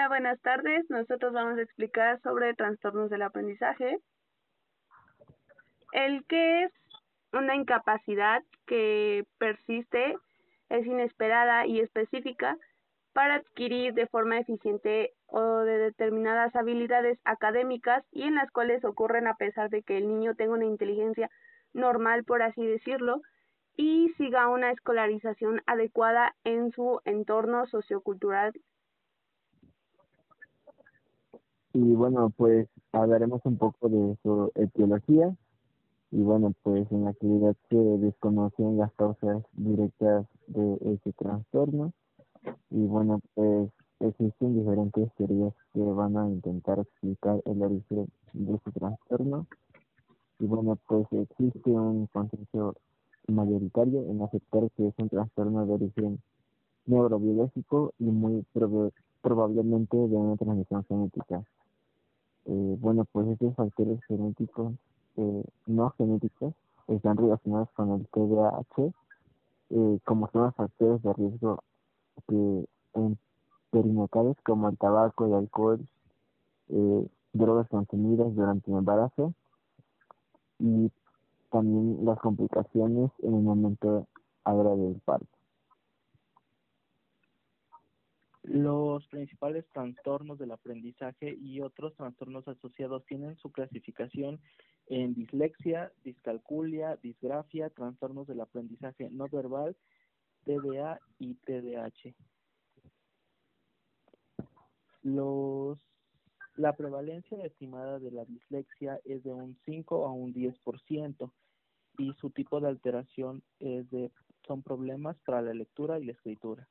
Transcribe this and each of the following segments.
Hola, buenas tardes. Nosotros vamos a explicar sobre trastornos del aprendizaje. El que es una incapacidad que persiste, es inesperada y específica para adquirir de forma eficiente o de determinadas habilidades académicas y en las cuales ocurren a pesar de que el niño tenga una inteligencia normal, por así decirlo, y siga una escolarización adecuada en su entorno sociocultural. Y bueno, pues hablaremos un poco de su etiología. Y bueno, pues en la actividad se desconocen las causas directas de este trastorno. Y bueno, pues existen diferentes teorías que van a intentar explicar el origen de este trastorno. Y bueno, pues existe un consenso mayoritario en aceptar que es un trastorno de origen neurobiológico y muy probablemente de una transmisión genética. Eh, bueno, pues estos factores genéticos eh, no genéticos están relacionados con el TDAH, eh, como son los factores de riesgo que en perinatales como el tabaco, el alcohol, drogas consumidas durante el embarazo y también las complicaciones en el momento ahora del parto. Los principales trastornos del aprendizaje y otros trastornos asociados tienen su clasificación en dislexia, discalculia, disgrafia, trastornos del aprendizaje no verbal, TDA y TDAH. Los, la prevalencia estimada de la dislexia es de un 5 a un 10% y su tipo de alteración es de, son problemas para la lectura y la escritura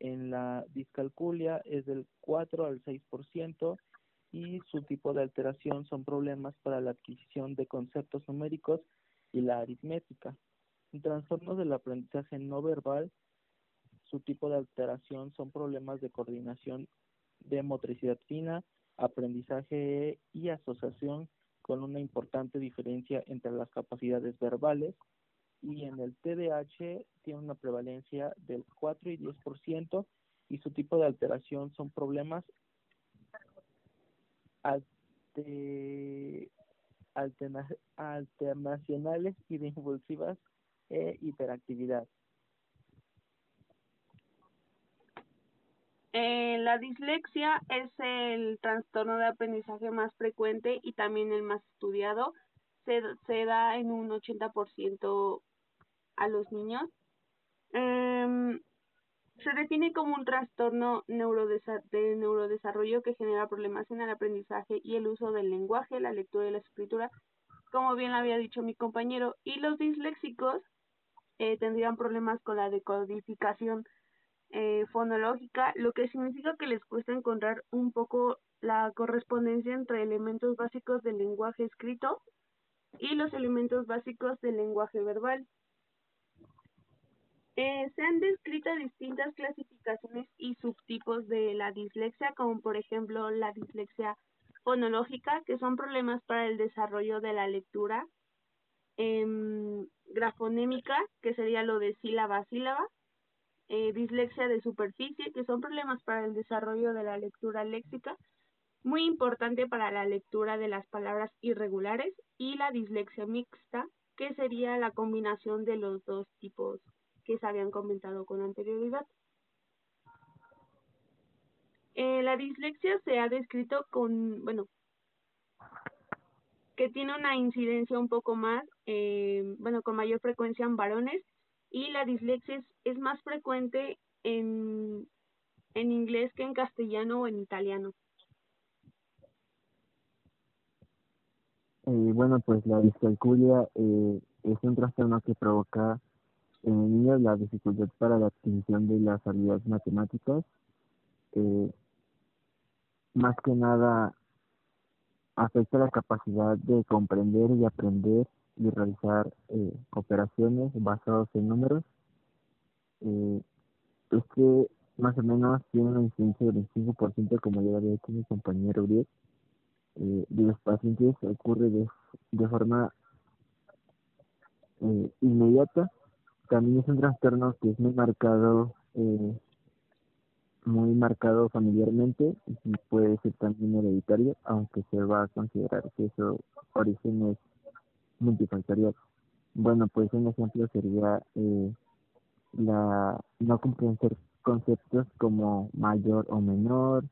en la discalculia es del 4 al 6% y su tipo de alteración son problemas para la adquisición de conceptos numéricos y la aritmética. En trastornos del aprendizaje no verbal, su tipo de alteración son problemas de coordinación de motricidad fina, aprendizaje y asociación con una importante diferencia entre las capacidades verbales y en el TDAH tiene una prevalencia del 4 y 10% y su tipo de alteración son problemas alternacionales y de impulsivas e hiperactividad. Eh, la dislexia es el trastorno de aprendizaje más frecuente y también el más estudiado. Se, se da en un 80% a los niños. Eh, se define como un trastorno de neurodesarrollo que genera problemas en el aprendizaje y el uso del lenguaje, la lectura y la escritura, como bien había dicho mi compañero, y los disléxicos eh, tendrían problemas con la decodificación eh, fonológica, lo que significa que les cuesta encontrar un poco la correspondencia entre elementos básicos del lenguaje escrito y los elementos básicos del lenguaje verbal. Eh, se han descrito distintas clasificaciones y subtipos de la dislexia, como por ejemplo la dislexia fonológica, que son problemas para el desarrollo de la lectura, em, grafonémica, que sería lo de sílaba a sílaba, eh, dislexia de superficie, que son problemas para el desarrollo de la lectura léxica, muy importante para la lectura de las palabras irregulares, y la dislexia mixta, que sería la combinación de los dos tipos que se habían comentado con anterioridad. Eh, la dislexia se ha descrito con, bueno, que tiene una incidencia un poco más, eh, bueno, con mayor frecuencia en varones y la dislexia es, más frecuente en, en inglés que en castellano o en italiano. Eh, bueno, pues la discalculia es un trastorno que provoca en niños la dificultad para la adquisición de las habilidades matemáticas, eh, más que nada afecta la capacidad de comprender y aprender y realizar eh, operaciones basadas en números. Eh, es que más o menos tiene una incidencia del 25%, como ya había dicho mi compañero Uriel. Eh, de los pacientes ocurre de, de forma eh, inmediata también es un trastorno que es muy marcado eh, muy marcado familiarmente y puede ser también hereditario, aunque se va a considerar que su origen es multifactorial. Bueno, pues un ejemplo sería eh, la no comprender conceptos como mayor o menor,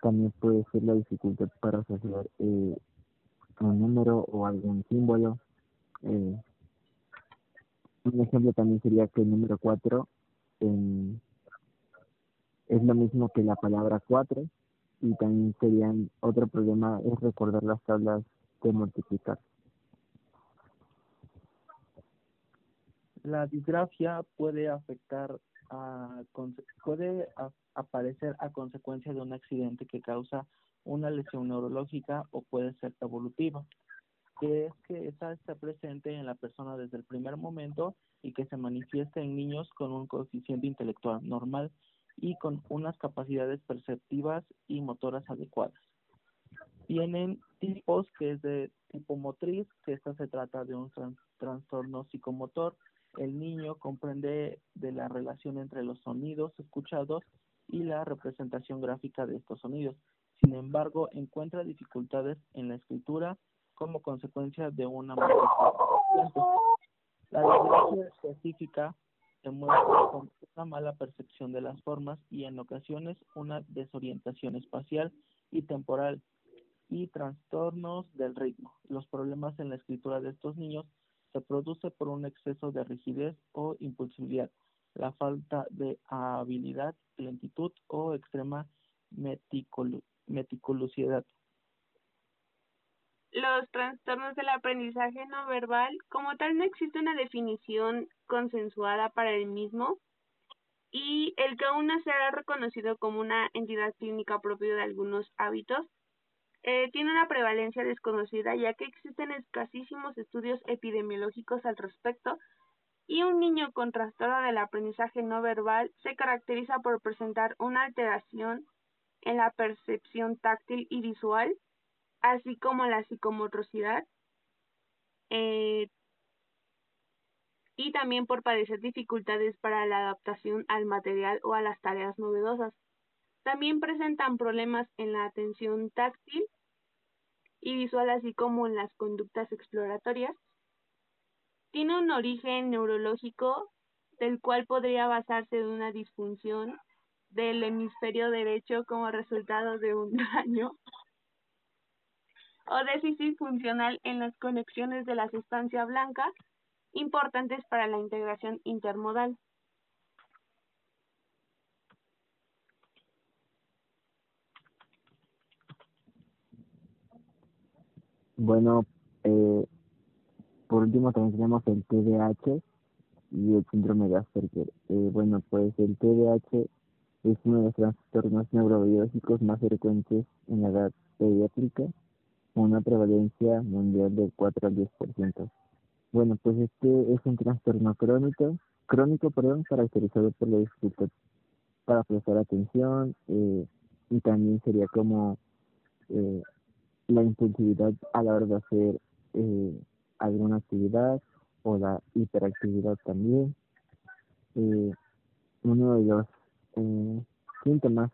también puede ser la dificultad para asociar eh, un número o algún símbolo. Eh, un ejemplo también sería que el número 4 es lo mismo que la palabra 4 y también serían otro problema es recordar las tablas de multiplicar. La disgrafia puede afectar puede aparecer a consecuencia de un accidente que causa una lesión neurológica o puede ser evolutiva, que es que esta está presente en la persona desde el primer momento y que se manifiesta en niños con un coeficiente intelectual normal y con unas capacidades perceptivas y motoras adecuadas. Tienen tipos que es de tipo motriz, que esta se trata de un trastorno psicomotor. El niño comprende de la relación entre los sonidos escuchados y la representación gráfica de estos sonidos. Sin embargo, encuentra dificultades en la escritura como consecuencia de una La específica se muestra con una mala percepción de las formas y en ocasiones una desorientación espacial y temporal y trastornos del ritmo. Los problemas en la escritura de estos niños se produce por un exceso de rigidez o impulsividad, la falta de habilidad, lentitud o extrema meticulosidad los trastornos del aprendizaje no verbal, como tal no existe una definición consensuada para el mismo y el que aún no se ha reconocido como una entidad clínica propia de algunos hábitos, eh, tiene una prevalencia desconocida ya que existen escasísimos estudios epidemiológicos al respecto y un niño con trastorno del aprendizaje no verbal se caracteriza por presentar una alteración en la percepción táctil y visual, así como la psicomotricidad, eh, y también por padecer dificultades para la adaptación al material o a las tareas novedosas. También presentan problemas en la atención táctil y visual, así como en las conductas exploratorias. Tiene un origen neurológico del cual podría basarse en una disfunción del hemisferio derecho como resultado de un daño o déficit funcional en las conexiones de la sustancia blanca importantes para la integración intermodal. Bueno, eh, por último también tenemos el TDAH y el síndrome de Asperger. Eh, bueno, pues el TDAH es uno de los trastornos neurobiológicos más frecuentes en la edad pediátrica una prevalencia mundial del 4 al 10%. Bueno, pues este es un trastorno crónico, crónico, perdón, caracterizado por la dificultad para prestar atención eh, y también sería como eh, la impulsividad a la hora de hacer eh, alguna actividad o la hiperactividad también. uno de los síntomas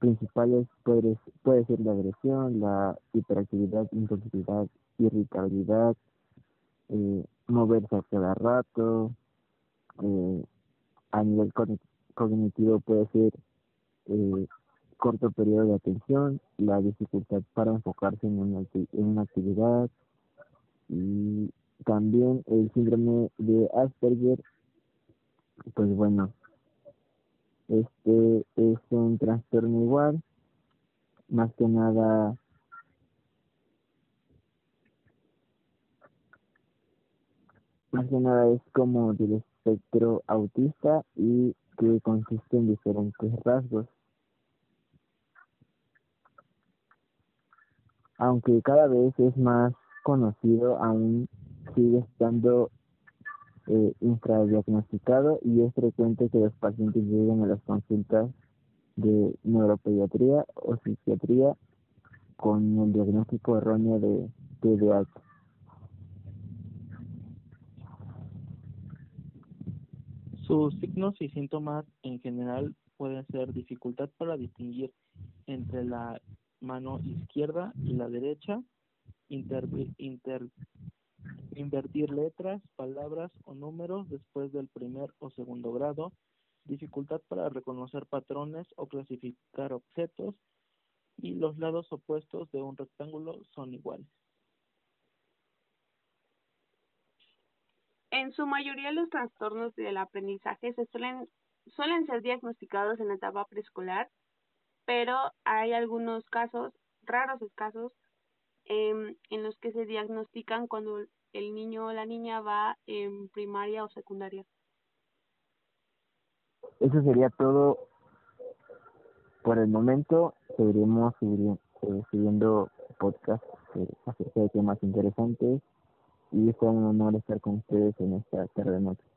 principales puede, puede ser la agresión, la hiperactividad, impulsividad, irritabilidad, eh, moverse a cada rato, eh, a nivel cognitivo puede ser eh, corto periodo de atención, la dificultad para enfocarse en una, en una actividad y también el síndrome de Asperger, pues bueno, este es un trastorno igual, más que nada más que nada es como del espectro autista y que consiste en diferentes rasgos. Aunque cada vez es más conocido, aún sigue estando eh, infradiagnosticado y es frecuente que los pacientes lleguen a las consultas de neuropediatría o psiquiatría con el diagnóstico erróneo de TDAH. Sus signos y síntomas en general pueden ser dificultad para distinguir entre la mano izquierda y la derecha, invertir letras, palabras o números después del primer o segundo grado, dificultad para reconocer patrones o clasificar objetos, y los lados opuestos de un rectángulo son iguales. En su mayoría los trastornos del aprendizaje se suelen, suelen ser diagnosticados en la etapa preescolar, pero hay algunos casos, raros escasos, em, en los que se diagnostican cuando el niño o la niña va en primaria o secundaria. Eso sería todo por el momento. Seguiremos eh, subiendo podcasts eh, acerca de temas interesantes y fue un honor estar con ustedes en esta tarde noche.